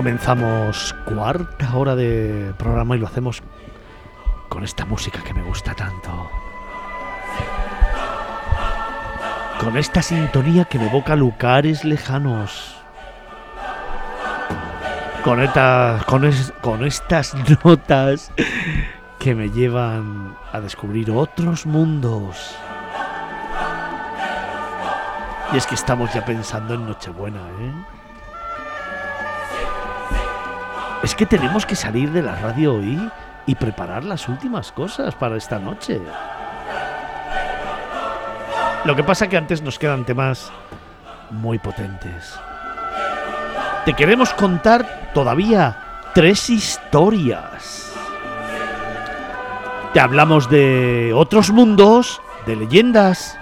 Comenzamos cuarta hora de programa y lo hacemos con esta música que me gusta tanto. Con esta sintonía que me evoca lugares lejanos. Con, con, con estas notas que me llevan a descubrir otros mundos. Y es que estamos ya pensando en Nochebuena, ¿eh? Es que tenemos que salir de la radio hoy y preparar las últimas cosas para esta noche. Lo que pasa que antes nos quedan temas muy potentes. Te queremos contar todavía tres historias. Te hablamos de otros mundos, de leyendas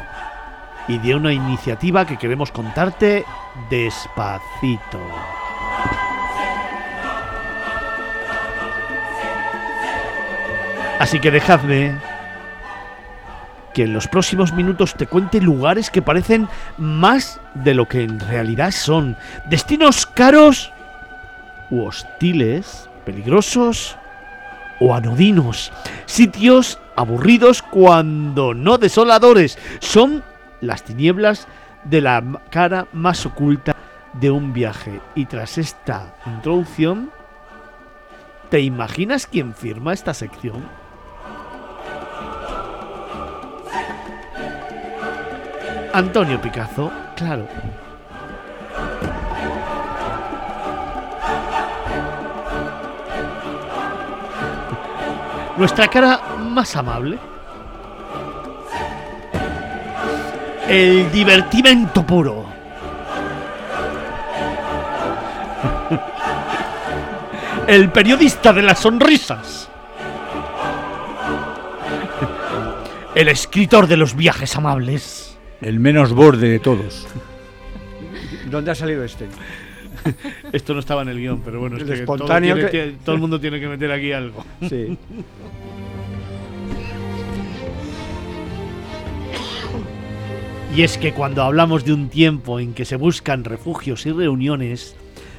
y de una iniciativa que queremos contarte despacito. Así que dejadme que en los próximos minutos te cuente lugares que parecen más de lo que en realidad son. Destinos caros u hostiles, peligrosos o anodinos. Sitios aburridos cuando no desoladores. Son las tinieblas de la cara más oculta de un viaje. Y tras esta introducción, ¿te imaginas quién firma esta sección? Antonio Picasso, claro. Nuestra cara más amable. El divertimento puro. El periodista de las sonrisas. El escritor de los viajes amables. El menos borde de todos. ¿Dónde ha salido este? Esto no estaba en el guion, pero bueno, es que espontáneo todo, todo el mundo tiene que meter aquí algo. Sí. Y es que cuando hablamos de un tiempo en que se buscan refugios y reuniones,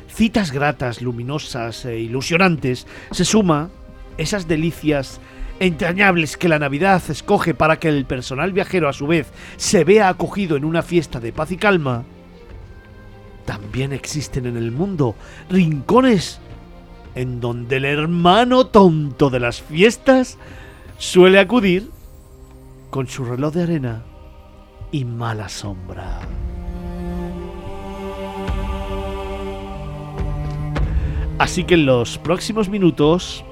citas gratas, luminosas e ilusionantes, se suma esas delicias entrañables que la Navidad escoge para que el personal viajero a su vez se vea acogido en una fiesta de paz y calma, también existen en el mundo rincones en donde el hermano tonto de las fiestas suele acudir con su reloj de arena y mala sombra. Así que en los próximos minutos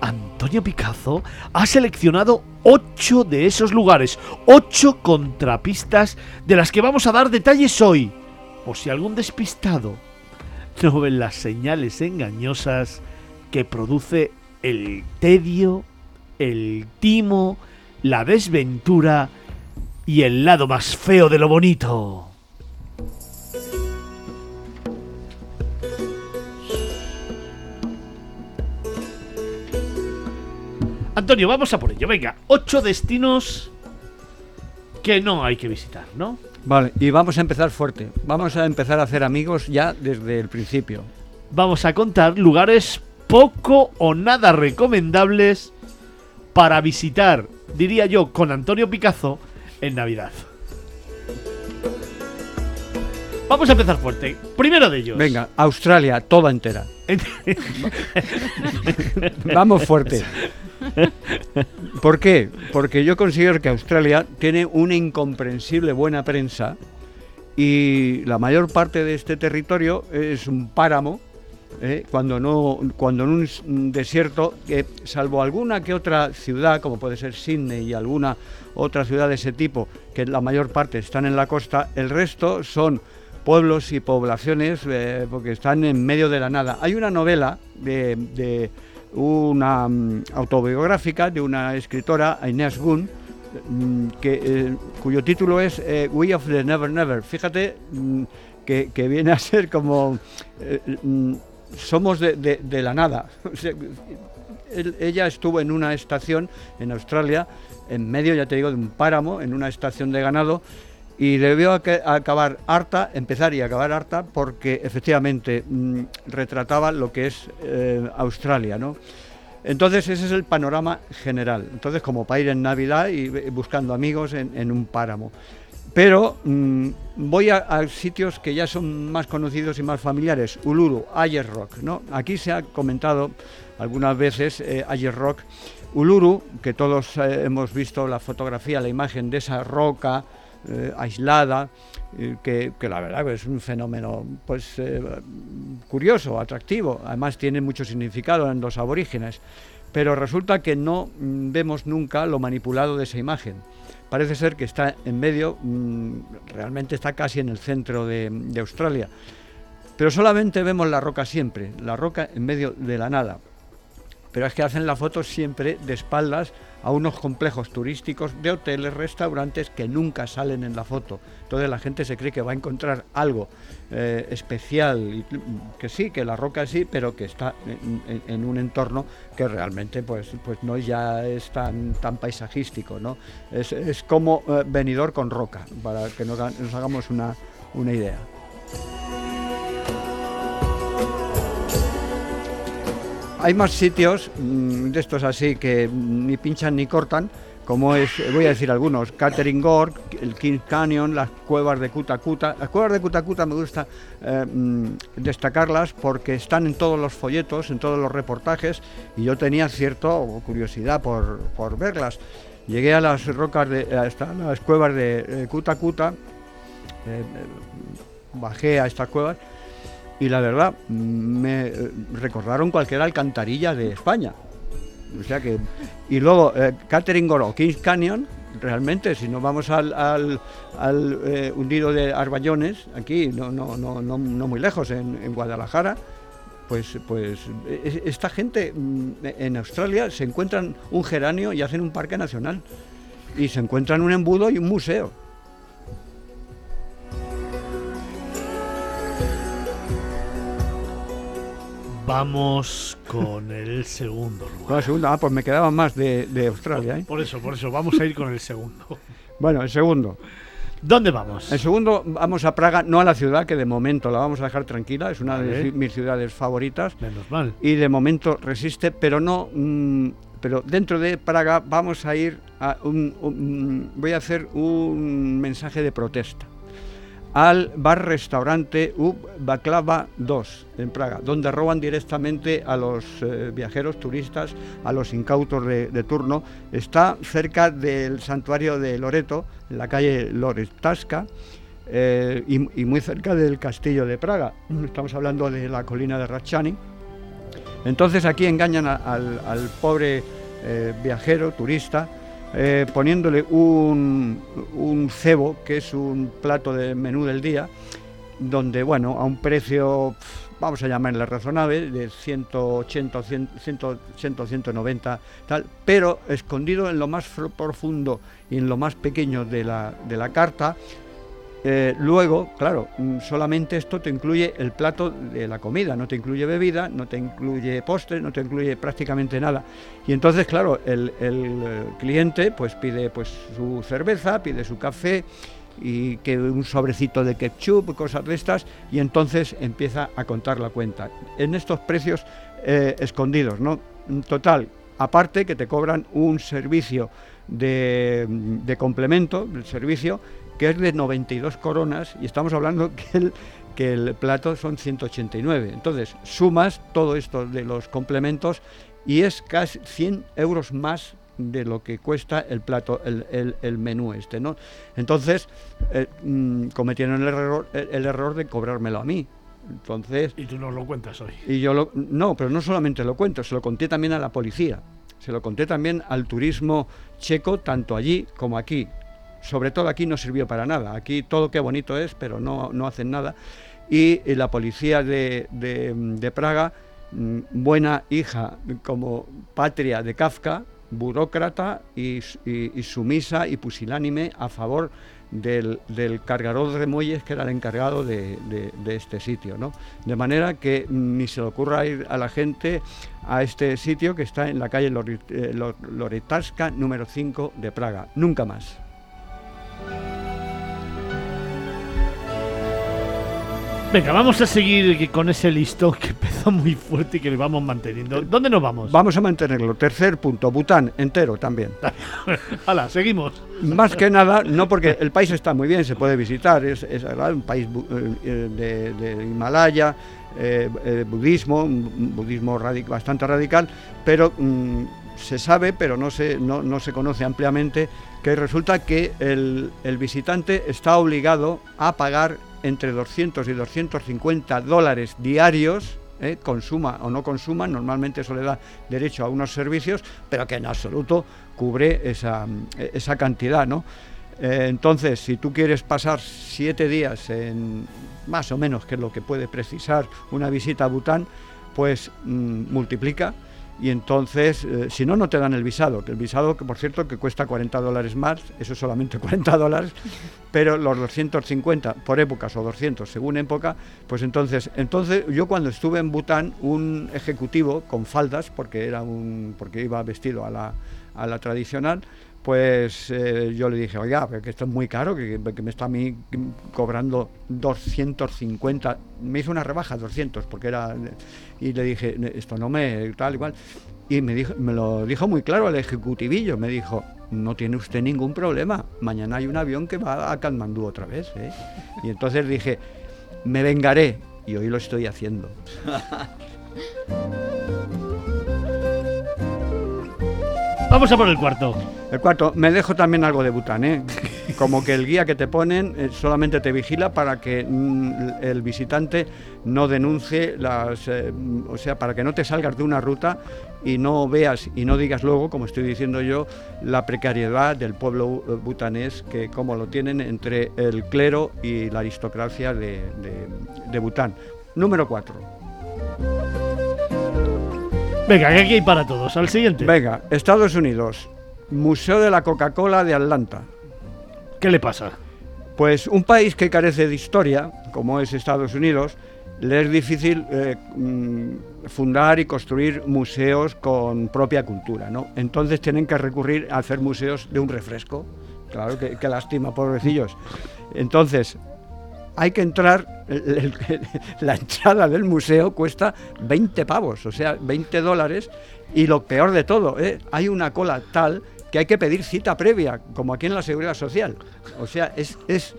Antonio Picazo ha seleccionado ocho de esos lugares, ocho contrapistas de las que vamos a dar detalles hoy, por si algún despistado no ve las señales engañosas que produce el tedio, el timo, la desventura y el lado más feo de lo bonito. Antonio, vamos a por ello. Venga, ocho destinos que no hay que visitar, ¿no? Vale, y vamos a empezar fuerte. Vamos a empezar a hacer amigos ya desde el principio. Vamos a contar lugares poco o nada recomendables para visitar, diría yo, con Antonio Picazo en Navidad. Vamos a empezar fuerte. Primero de ellos. Venga, Australia, toda entera. Vamos fuerte. ¿Por qué? Porque yo considero que Australia tiene una incomprensible buena prensa y la mayor parte de este territorio es un páramo, ¿eh? cuando no cuando en un desierto, que salvo alguna que otra ciudad, como puede ser Sydney y alguna otra ciudad de ese tipo, que la mayor parte están en la costa, el resto son pueblos y poblaciones eh, porque están en medio de la nada. Hay una novela de, una mm, autobiográfica de una escritora, Inés Gunn, mm, que, eh, cuyo título es eh, We of the Never Never. Fíjate mm, que, viene a ser como somos de, la nada. ella estuvo en una estación en Australia, en medio, ya te digo, de un páramo, en una estación de ganado, y debió acabar harta, empezar y acabar harta, porque efectivamente mm, retrataba lo que es eh, Australia, ¿no? Entonces ese es el panorama general. Entonces como para ir en Navidad y buscando amigos en, un páramo. Pero mm, voy a, sitios que ya son más conocidos y más familiares. Uluru, Ayer Rock, ¿no? Aquí se ha comentado algunas veces eh, Ayer Rock. Uluru, que todos eh, hemos visto la fotografía, la imagen de esa roca eh, aislada, eh, que, la verdad es un fenómeno pues eh, curioso, atractivo, además tiene mucho significado en los aborígenes, pero resulta que no mm, vemos nunca lo manipulado de esa imagen. Parece ser que está en medio, mm, realmente está casi en el centro de, de Australia, pero solamente vemos la roca siempre, la roca en medio de la nada. Pero es que hacen la foto siempre de espaldas a unos complejos turísticos de hoteles, restaurantes que nunca salen en la foto. Entonces la gente se cree que va a encontrar algo eh, especial, que sí, que la roca sí, pero que está en, un entorno que realmente pues, pues no ya es tan, paisajístico. ¿no? Es, como eh, venidor con roca, para que nos, hagamos una, una idea. Hay más sitios mm, de estos así que ni pinchan ni cortan, como es, voy a decir algunos, Catering Gorge, el King Canyon, las cuevas de Cutacuta. Las cuevas de Cutacuta me gusta eh, mm, destacarlas porque están en todos los folletos, en todos los reportajes, y yo tenía cierta curiosidad por, verlas. Llegué a las rocas de las cuevas de Cutacuta, eh, bajé a estas cuevas y la verdad me eh, recordaron cualquier alcantarilla de España. O sea que y luego eh, Catering o Kings Canyon realmente si nos vamos al, al, eh, hundido de Arballones aquí no no no no, muy lejos en, Guadalajara pues pues esta gente mm, en Australia se encuentran un geranio y hacen un parque nacional y se encuentran un embudo y un museo Vamos con el segundo lugar. Con el segundo, ah, pues me quedaba más de, Australia. ¿eh? Por eso, por eso, vamos a ir con el segundo. Bueno, el segundo. ¿Dónde vamos? El segundo, vamos a Praga, no a la ciudad, que de momento la vamos a dejar tranquila, es una de mis ciudades favoritas. Menos mal. Y de momento resiste, pero no. Mm, pero dentro de Praga vamos a ir a un voy a hacer un mensaje de protesta al bar-restaurante U Baklava 2 en Praga, donde roban directamente a los eh, viajeros turistas, a los incautos de, turno. Está cerca del santuario de Loreto, en la calle Loretasca, eh, y, muy cerca del castillo de Praga. Estamos hablando de la colina de Ratchani. Entonces aquí engañan al, pobre eh, viajero, turista, eh, poniéndole un, un, cebo, que es un plato de menú del día, donde, bueno, a un precio, vamos a llamarle razonable, de 180, 100, 190, tal, pero escondido en lo más profundo y en lo más pequeño de la, de la carta, eh, luego, claro, mm, solamente esto te incluye el plato de la comida, no te incluye bebida, no te incluye postre, no te incluye prácticamente nada. Y entonces, claro, el, eh, cliente pues pide pues su cerveza, pide su café y que un sobrecito de ketchup, cosas de estas, y entonces empieza a contar la cuenta. En estos precios eh, escondidos, ¿no? Total, aparte que te cobran un servicio de, de complemento, del servicio, que es de 92 coronas y estamos hablando que el, que el plato son 189. Entonces, sumas todo esto de los complementos y es casi 100 euros más de lo que cuesta el plato, el, el, menú este, ¿no? Entonces, eh, mm, cometieron el error, el, error de cobrármelo a mí. Entonces... Y tú no lo cuentas hoy. Y yo lo, no, pero no solamente lo cuento, se lo conté también a la policía, se lo conté también al turismo checo, tanto allí como aquí. Sobre todo aquí no sirvió para nada. Aquí todo qué bonito es, pero no, no hacen nada. Y, la policía de, de Praga Mm, buena hija como patria de Kafka, burócrata y, sumisa y pusilánime a favor del, cargador de muelles que era el encargado de, este sitio. ¿no? De manera que ni se le ocurra ir a la gente a este sitio que está en la calle eh, Loretarska número 5 de Praga. Nunca más. Venga, vamos a seguir con ese listón que empezó muy fuerte y que le vamos manteniendo. ¿Dónde nos vamos? Vamos a mantenerlo. Tercer punto, Bután entero también. Hala, seguimos. Más que nada, no porque el país está muy bien, se puede visitar, es, un país eh, de, Himalaya, eh, eh, budismo, un budismo bastante radical, pero mm, se sabe, pero no se, no, se conoce ampliamente, que resulta que el, el visitante está obligado a pagar entre 200 y 250 dólares diarios, ¿eh? consuma o no consuma, normalmente eso le da derecho a unos servicios, pero que en absoluto cubre esa, esa cantidad, ¿no? Eh, entonces, si tú quieres pasar siete días en más o menos, que es lo que puede precisar una visita a Bután, pues mm, multiplica y entonces, eh, si no, no te dan el visado, que el visado, que por cierto, que cuesta 40 dólares más, eso es solamente 40 dólares, pero los 250 por épocas o 200 según época, pues entonces, entonces yo cuando estuve en Bután, un ejecutivo con faldas, porque, era un, porque iba vestido a la, a la tradicional, pues yo le dije, oiga, que esto es muy caro, que, me está a mí cobrando 250, me hizo una rebaja, 200, porque era, y le dije, esto no me, tal igual, y me, dijo, me lo dijo muy claro el ejecutivillo, me dijo, no tiene usted ningún problema, mañana hay un avión que va a Katmandú otra vez, ¿eh?". y entonces dije, me vengaré, y hoy lo estoy haciendo. Vamos a por el cuarto. El cuarto, me dejo también algo de Bután, ¿eh? Como que el guía que te ponen eh, solamente te vigila para que mm, el visitante no denuncie las. Eh, o sea, para que no te salgas de una ruta y no veas y no digas luego, como estoy diciendo yo, la precariedad del pueblo eh, butanés, que como lo tienen entre el clero y la aristocracia de, de Bután. Número cuatro. Venga, aquí hay para todos. Al siguiente. Venga, Estados Unidos. Museo de la Coca-Cola de Atlanta. ¿Qué le pasa? Pues un país que carece de historia, como es Estados Unidos, le es difícil eh, mm, fundar y construir museos con propia cultura, ¿no? Entonces tienen que recurrir a hacer museos de un refresco. Claro, que, que lástima, pobrecillos. Entonces, hay que entrar, la entrada del museo cuesta 20 pavos, o sea, 20 dólares, y lo peor de todo, ¿eh? hay una cola tal que hay que pedir cita previa, como aquí en la Seguridad Social. O sea, es... es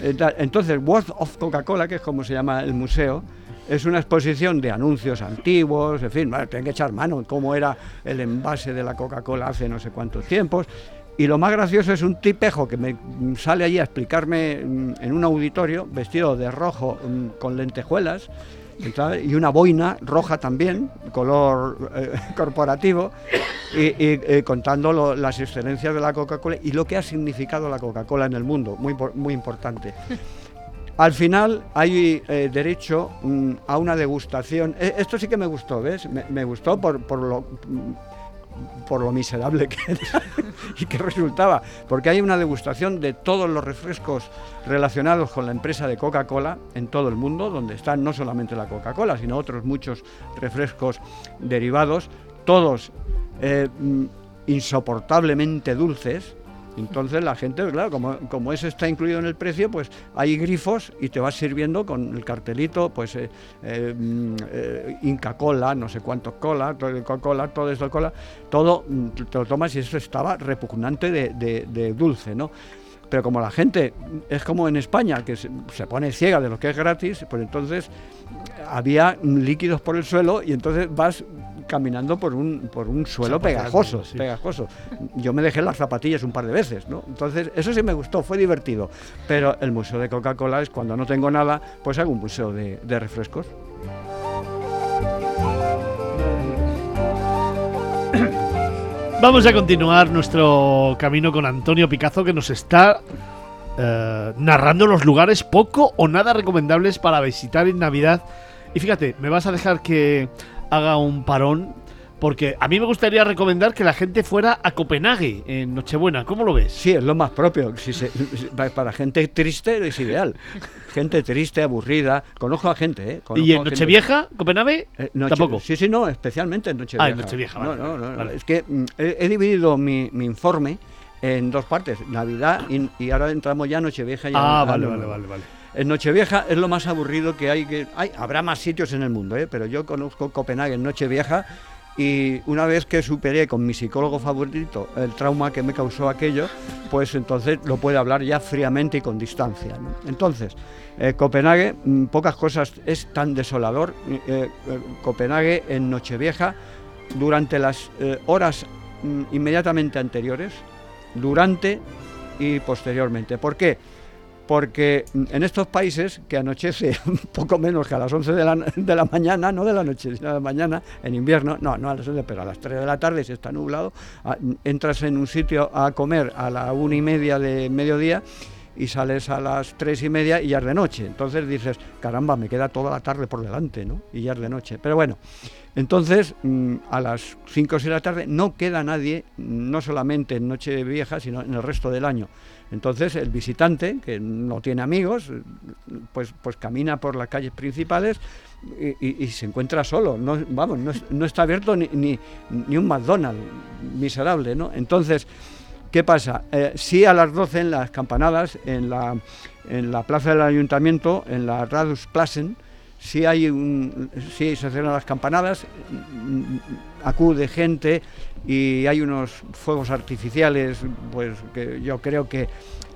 eh, entonces, World of Coca-Cola, que es como se llama el museo, es una exposición de anuncios antiguos, en fin, tienen que echar mano, cómo era el envase de la Coca-Cola hace no sé cuántos tiempos, y lo más gracioso es un tipejo que me sale allí a explicarme mm, en un auditorio, vestido de rojo mm, con lentejuelas y una boina roja también, color eh, corporativo, y, eh, contando las excelencias de la Coca-Cola y lo que ha significado la Coca-Cola en el mundo, muy, muy importante. Al final hay eh, derecho mm, a una degustación. esto sí que me gustó, ¿ves? Me, gustó por, por lo por lo miserable que y que resultaba, porque hay una degustación de todos los refrescos relacionados con la empresa de Coca-Cola en todo el mundo, donde están no solamente la Coca-Cola, sino otros muchos refrescos derivados, todos eh, mm, insoportablemente dulces, entonces la gente, claro, como, como, eso está incluido en el precio, pues hay grifos y te vas sirviendo con el cartelito, pues eh, eh, mm, eh, Inca Cola, no sé cuántos cola, todo Coca-Cola, todo esto cola, todo mm, te lo tomas y eso estaba repugnante de, de, dulce, ¿no? pero como la gente es como en España, que se, se pone ciega de lo que es gratis, pues entonces había líquidos por el suelo y entonces vas caminando por un, por un suelo pegajoso, sí. pegajoso. Yo me dejé las zapatillas un par de veces, ¿no? Entonces, eso sí me gustó, fue divertido. Pero el museo de Coca-Cola es cuando no tengo nada, pues hago un museo de, de refrescos. Vamos a continuar nuestro camino con Antonio Picazo que nos está eh, narrando los lugares poco o nada recomendables para visitar en Navidad. Y fíjate, me vas a dejar que haga un parón porque a mí me gustaría recomendar que la gente fuera a Copenhague en Nochebuena. ¿Cómo lo ves? Sí, es lo más propio. Si se- para gente triste es ideal. Gente triste, aburrida. Conozco a gente, ¿eh? Conozco ¿Y en Nochevieja, Copenhague? Eh, Noche- Tampoco. Sí, sí, no, especialmente en Nochevieja. Ah, en Nochevieja, No, vale, no, no, vale. Es que mm, he, he dividido mi, mi informe en dos partes, Navidad y, y ahora entramos ya a Nochevieja. ya Ah, al vale, vale, vale, vale. En Nochevieja es lo más aburrido que hay. que hay Habrá más sitios en el mundo, ¿eh? pero yo conozco Copenhague en Nochevieja y una vez que superé con mi psicólogo favorito el trauma que me causó aquello, pues entonces lo puede hablar ya fríamente y con distancia. ¿no? Entonces, eh, Copenhague, mm, pocas cosas, es tan desolador. eh, eh, Copenhague en Nochevieja, durante las horas mm, inmediatamente anteriores, durante y posteriormente. ¿Por qué? Porque en estos países que anochece poco menos que a las 11 de la, mañana, no de la noche, sino de la mañana, en invierno, no, no a las 11, pero a las 3 de la tarde, si está nublado, entras en un sitio a comer a la una y media de mediodía y sales a las tres y media y ya es de noche. Entonces dices, caramba, me queda toda la tarde por delante, ¿no? Y ya es de noche. Pero bueno, entonces mm, a las 5 o 6 de la tarde no queda nadie, no solamente en Noche Vieja, sino en el resto del año. Entonces el visitante, que no tiene amigos, pues, pues camina por las calles principales y, se encuentra solo. No, vamos, no, no está abierto ni, ni, ni un McDonald's miserable, ¿no? Entonces, ¿qué pasa? Eh, sí a las 12 en las campanadas, en la, en la plaza del ayuntamiento, en la Radusplatsen, sí hay un, sí se cierran las campanadas, mm, acude gente y hay unos fuegos artificiales, pues que yo creo que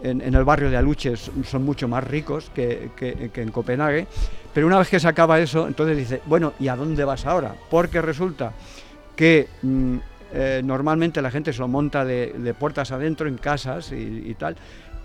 en, el barrio de Aluches son mucho más ricos que, que- que en Copenhague. Pero una vez que se acaba eso, entonces dice, bueno, ¿y a dónde vas ahora? Porque resulta que mm, eh, normalmente la gente se lo monta de, puertas adentro en casas y, tal.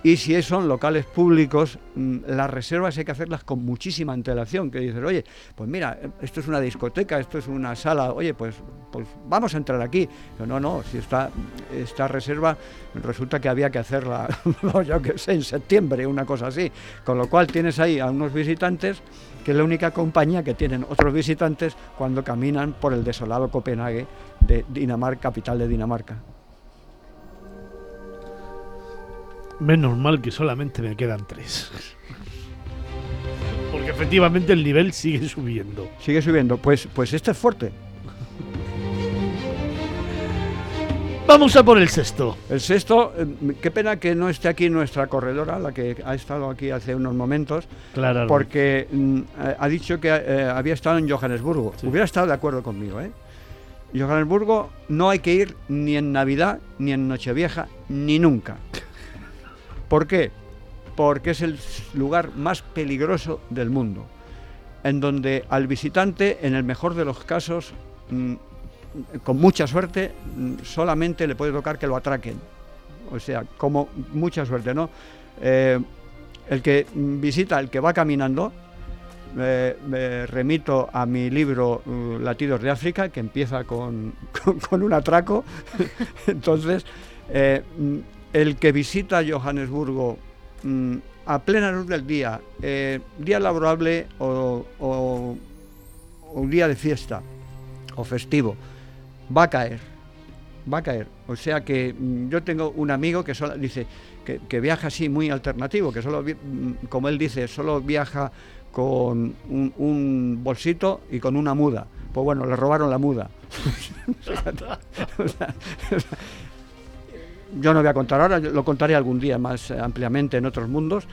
Y si son locales públicos, mm, las reservas hay que hacerlas con muchísima antelación. Que dices, oye, pues mira, esto es una discoteca, esto es una sala, oye, pues, pues vamos a entrar aquí. No, no, si esta, esta reserva resulta que había que hacerla, yo qué sé, en septiembre, una cosa así. Con lo cual tienes ahí a unos visitantes que es la única compañía que tienen otros visitantes cuando caminan por el desolado Copenhague de Dinamarca, capital de Dinamarca. Menos mal que solamente me quedan tres. Porque efectivamente el nivel sigue subiendo. Sigue subiendo. Pues, pues este es fuerte. Vamos a por el sexto. El sexto, eh, qué pena que no esté aquí nuestra corredora, la que ha estado aquí hace unos momentos, Claro. porque mm, eh, ha dicho que eh, había estado en Johannesburgo. Sí. Hubiera estado de acuerdo conmigo, ¿eh? Johannesburgo no hay que ir ni en Navidad, ni en Nochevieja, ni nunca. ¿Por qué? Porque es el lugar más peligroso del mundo, en donde al visitante, en el mejor de los casos, mm, con mucha suerte, mm, solamente le puede tocar que lo atraquen. O sea, como mucha suerte, ¿no? Eh, el que visita, el que va caminando, me remito a mi libro uh, Latidos de África, que empieza con, con- un atraco. Entonces, eh, mm, el que visita Johannesburgo mm, a plena luz del día, eh, día laborable o- o un día de fiesta o festivo, va a caer. Va a caer. O sea que mm, yo tengo un amigo que solo dice que, viaja así muy alternativo, que solo, mm, como él dice, solo viaja con un, bolsito y con una muda. Pues bueno, le robaron la muda. Yo no voy a contar ahora, lo contaré algún día más ampliamente en otros mundos,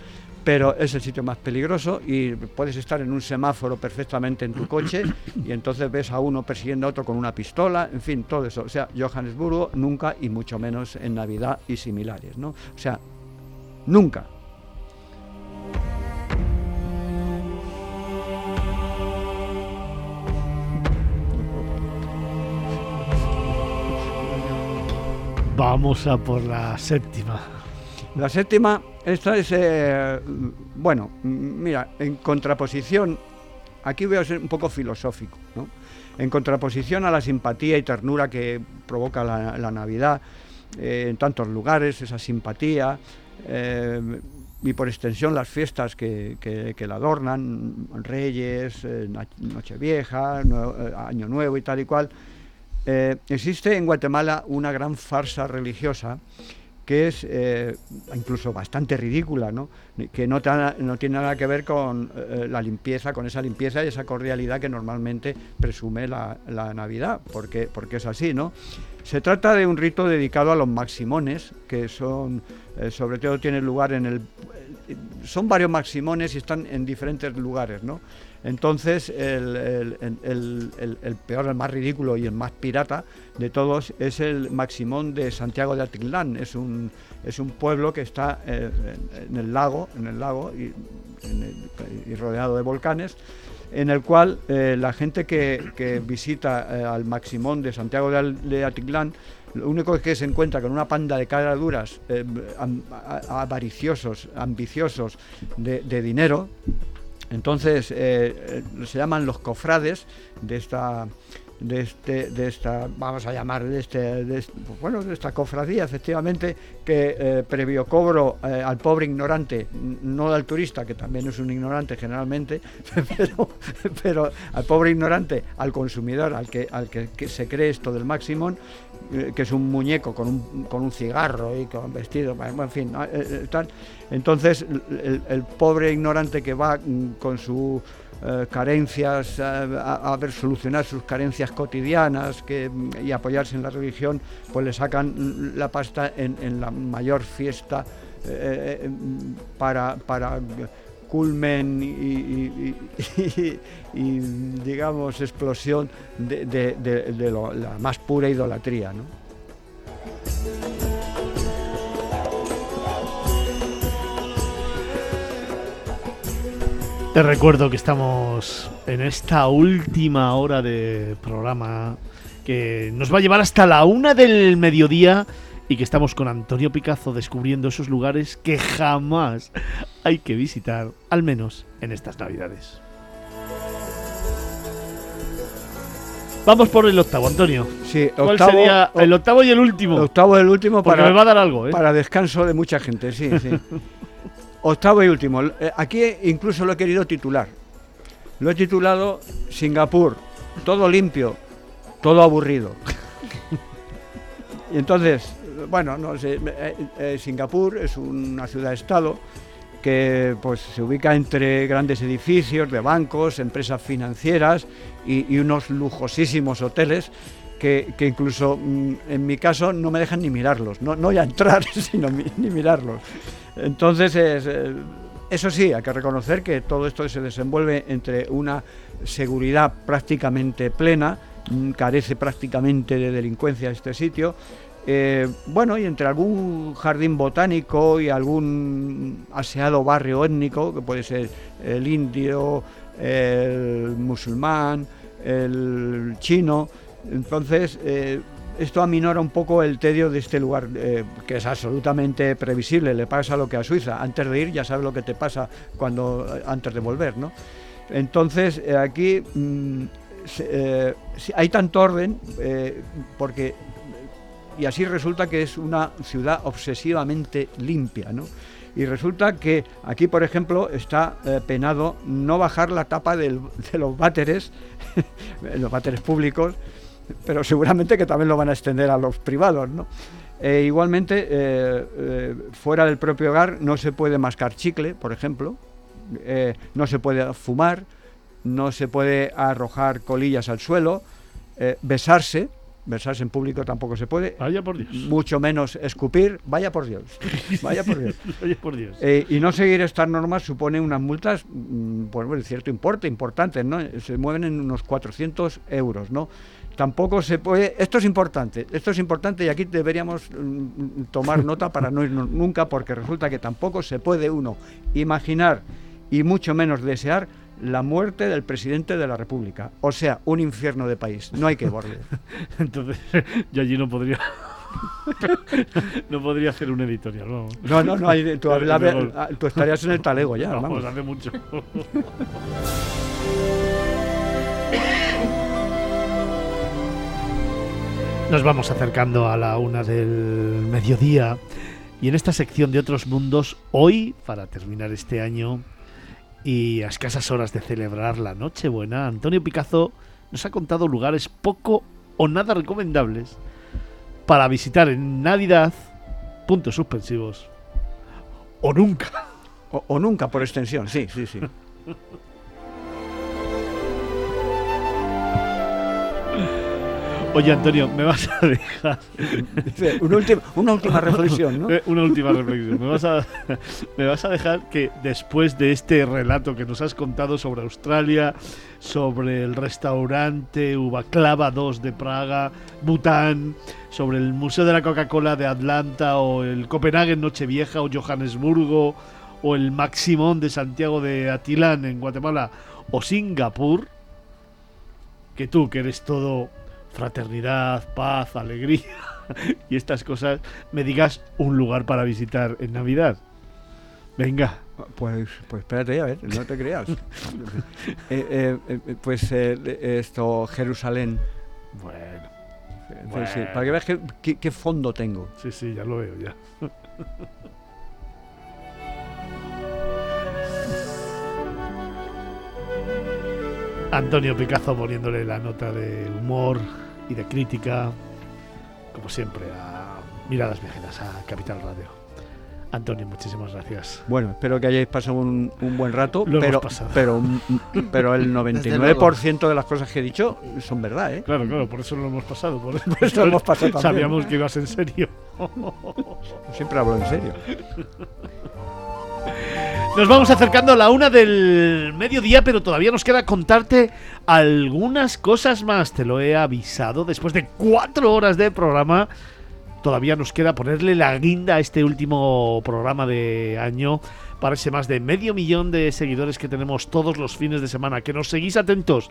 pero es el sitio más peligroso y puedes estar en un semáforo perfectamente en tu coche y entonces ves a uno persiguiendo a otro con una pistola, en fin, todo eso. O sea, Johannesburgo nunca y mucho menos en Navidad y similares, ¿no? O sea, nunca. Vamos a por la séptima. La séptima, esta es, eh, bueno, mira, en contraposición, aquí voy a ser un poco filosófico, ¿no? En contraposición a la simpatía y ternura que provoca la, Navidad eh, en tantos lugares, esa simpatía, eh, y por extensión las fiestas que, que, la adornan, Reyes, Nochevieja, Año Nuevo y tal y cual, existe en Guatemala una gran farsa religiosa que es eh, incluso bastante ridícula, ¿no? que no, no, tiene nada que ver con eh, la limpieza, con esa limpieza y esa cordialidad que normalmente presume la, Navidad, porque, porque es así. ¿no? Se trata de un rito dedicado a los maximones, que son, eh, sobre todo tienen lugar en el... son varios maximones y están en diferentes lugares, ¿no? Entonces, el, peor, el más ridículo y el más pirata de todos es el Maximón de Santiago de Atitlán. Es un, es un pueblo que está eh, en el lago, en el lago y, rodeado de volcanes, en el cual eh, la gente que, visita eh, al Maximón de Santiago de, Atitlán lo único que se encuentra con una panda de caraduras avariciosos, ambiciosos de dinero, entonces eh, eh, se llaman los cofrades de esta de, este, de esta, vamos a llamar, de este, pues bueno, de esta cofradía, efectivamente, que eh, previo cobro al pobre ignorante, no al turista, que también es un ignorante generalmente, pero al pobre ignorante, al consumidor, al que, al que, se cree esto del máximo, que es un muñeco con un, con un cigarro y con vestido, en fin, tal. Entonces, el, pobre ignorante que va mm, con sus eh, carencias, eh, a, ver solucionar sus carencias cotidianas que, y apoyarse en la religión, pues le sacan la pasta en, la mayor fiesta eh, para, para culmen y, digamos explosión de, la más pura idolatría. ¿no? Te recuerdo que estamos en esta última hora de programa que nos va a llevar hasta la una del mediodía y que estamos con Antonio Picazo descubriendo esos lugares que jamás hay que visitar, al menos en estas navidades. Vamos por el octavo, Antonio. Sí, ¿Cuál sería el octavo y el último? El octavo y el último para, me va a dar algo, ¿eh? para descanso de mucha gente, sí, sí. Octavo y último. Eh, aquí incluso lo he querido titular. Lo he titulado Singapur, todo limpio, todo aburrido. y entonces, bueno, no sé, eh, eh, Singapur es una ciudad-estado que pues, se ubica entre grandes edificios de bancos, empresas financieras y, unos lujosísimos hoteles que, incluso mm, en mi caso no me dejan ni mirarlos, no, no voy a entrar, sino ni mirarlos. Entonces, eh, eso sí, hay que reconocer que todo esto se desenvuelve entre una seguridad prácticamente plena, mm, carece prácticamente de delincuencia este sitio, eh, bueno, y entre algún jardín botánico y algún aseado barrio étnico, que puede ser el indio, el musulmán, el chino, entonces eh, esto aminora un poco el tedio de este lugar, eh, que es absolutamente previsible. Le pasa lo que a Suiza. Antes de ir ya sabes lo que te pasa cuando antes de volver, ¿no? Entonces aquí mm, hay tanto orden porque y así resulta que es una ciudad obsesivamente limpia, ¿no? Y resulta que aquí, por ejemplo, está penado no bajar la tapa de los váteres, los váteres públicos, pero seguramente que también lo van a extender a los privados, ¿no? Eh, igualmente, eh, eh, fuera del propio hogar no se puede mascar chicle, por ejemplo, no se puede fumar, no se puede arrojar colillas al suelo, besarse, besarse en público tampoco se puede. Vaya por Dios. Mucho menos escupir. Vaya por Dios. Vaya por Dios. Vaya por Dios. Eh, y no seguir estas normas supone unas multas, mm, pues bueno, cierto importe, importantes, ¿no? Se mueven en unos 400 euros, ¿no? Tampoco se puede. Esto es importante, esto es importante y aquí deberíamos mm, tomar nota para no irnos nunca, porque resulta que tampoco se puede uno imaginar y mucho menos desear la muerte del presidente de la República. O sea, un infierno de país. No hay que volver. Entonces, yo allí no podría. no podría hacer un editorial, vamos. No, no, no. Hay, tú, Pero- la- pero- ah, tú estarías en el talego ya. Vamos, vamos. hace mucho. Nos vamos acercando a la una del mediodía y en esta sección de otros mundos, hoy, para terminar este año y a escasas horas de celebrar la Nochebuena, Antonio Picazo nos ha contado lugares poco o nada recomendables para visitar en Navidad, puntos suspensivos, o nunca. O, o nunca, por extensión, sí, sí, sí. Oye, Antonio, me vas a dejar Una última, una última reflexión, ¿no? eh, una última reflexión. Me vas, a, me vas a dejar que después de este relato que nos has contado sobre Australia, sobre el restaurante Ubaclava 2 de Praga, Bután, sobre el Museo de la Coca-Cola de Atlanta o el Copenhague Nochevieja o Johannesburgo o el Maximón de Santiago de Atilán en Guatemala o Singapur, que tú que eres todo fraternidad, paz, alegría y estas cosas, me digas un lugar para visitar en Navidad. Venga. Pues, pues espérate, a ver, no te creas. Eh, eh, eh, pues eh, esto, Jerusalén. Bueno, Sí, sí, Bueno. para que veas qué, qué- qué fondo tengo. sí, sí, ya lo veo ya. Antonio Picazo poniéndole la nota de humor y de crítica, como siempre, a Miradas Viajeras, a Capital Radio. Antonio, muchísimas gracias. Bueno, espero que hayáis pasado un, un buen rato, Lo hemos pero, pasado. pero, mm, pero el 99% de las cosas que he dicho son verdad, ¿eh? Claro, claro, por eso lo hemos pasado. Por, eso lo hemos pasado también. Sabíamos que ibas en serio. Siempre hablo en serio. Nos vamos acercando a la una del mediodía, pero todavía nos queda contarte algunas cosas más. Te lo he avisado. Después de cuatro horas de programa, todavía nos queda ponerle la guinda a este último programa de año para ese más de medio millón de seguidores que tenemos todos los fines de semana. Que nos seguís atentos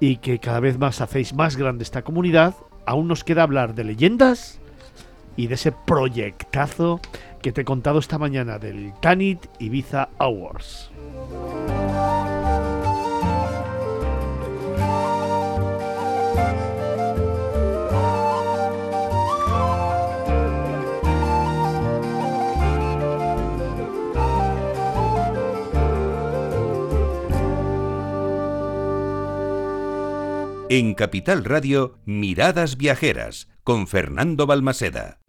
y que cada vez más hacéis más grande esta comunidad. Aún nos queda hablar de leyendas y de ese proyectazo que te he contado esta mañana del Tanit Ibiza Awards. En Capital Radio, Miradas Viajeras, con Fernando Balmaseda.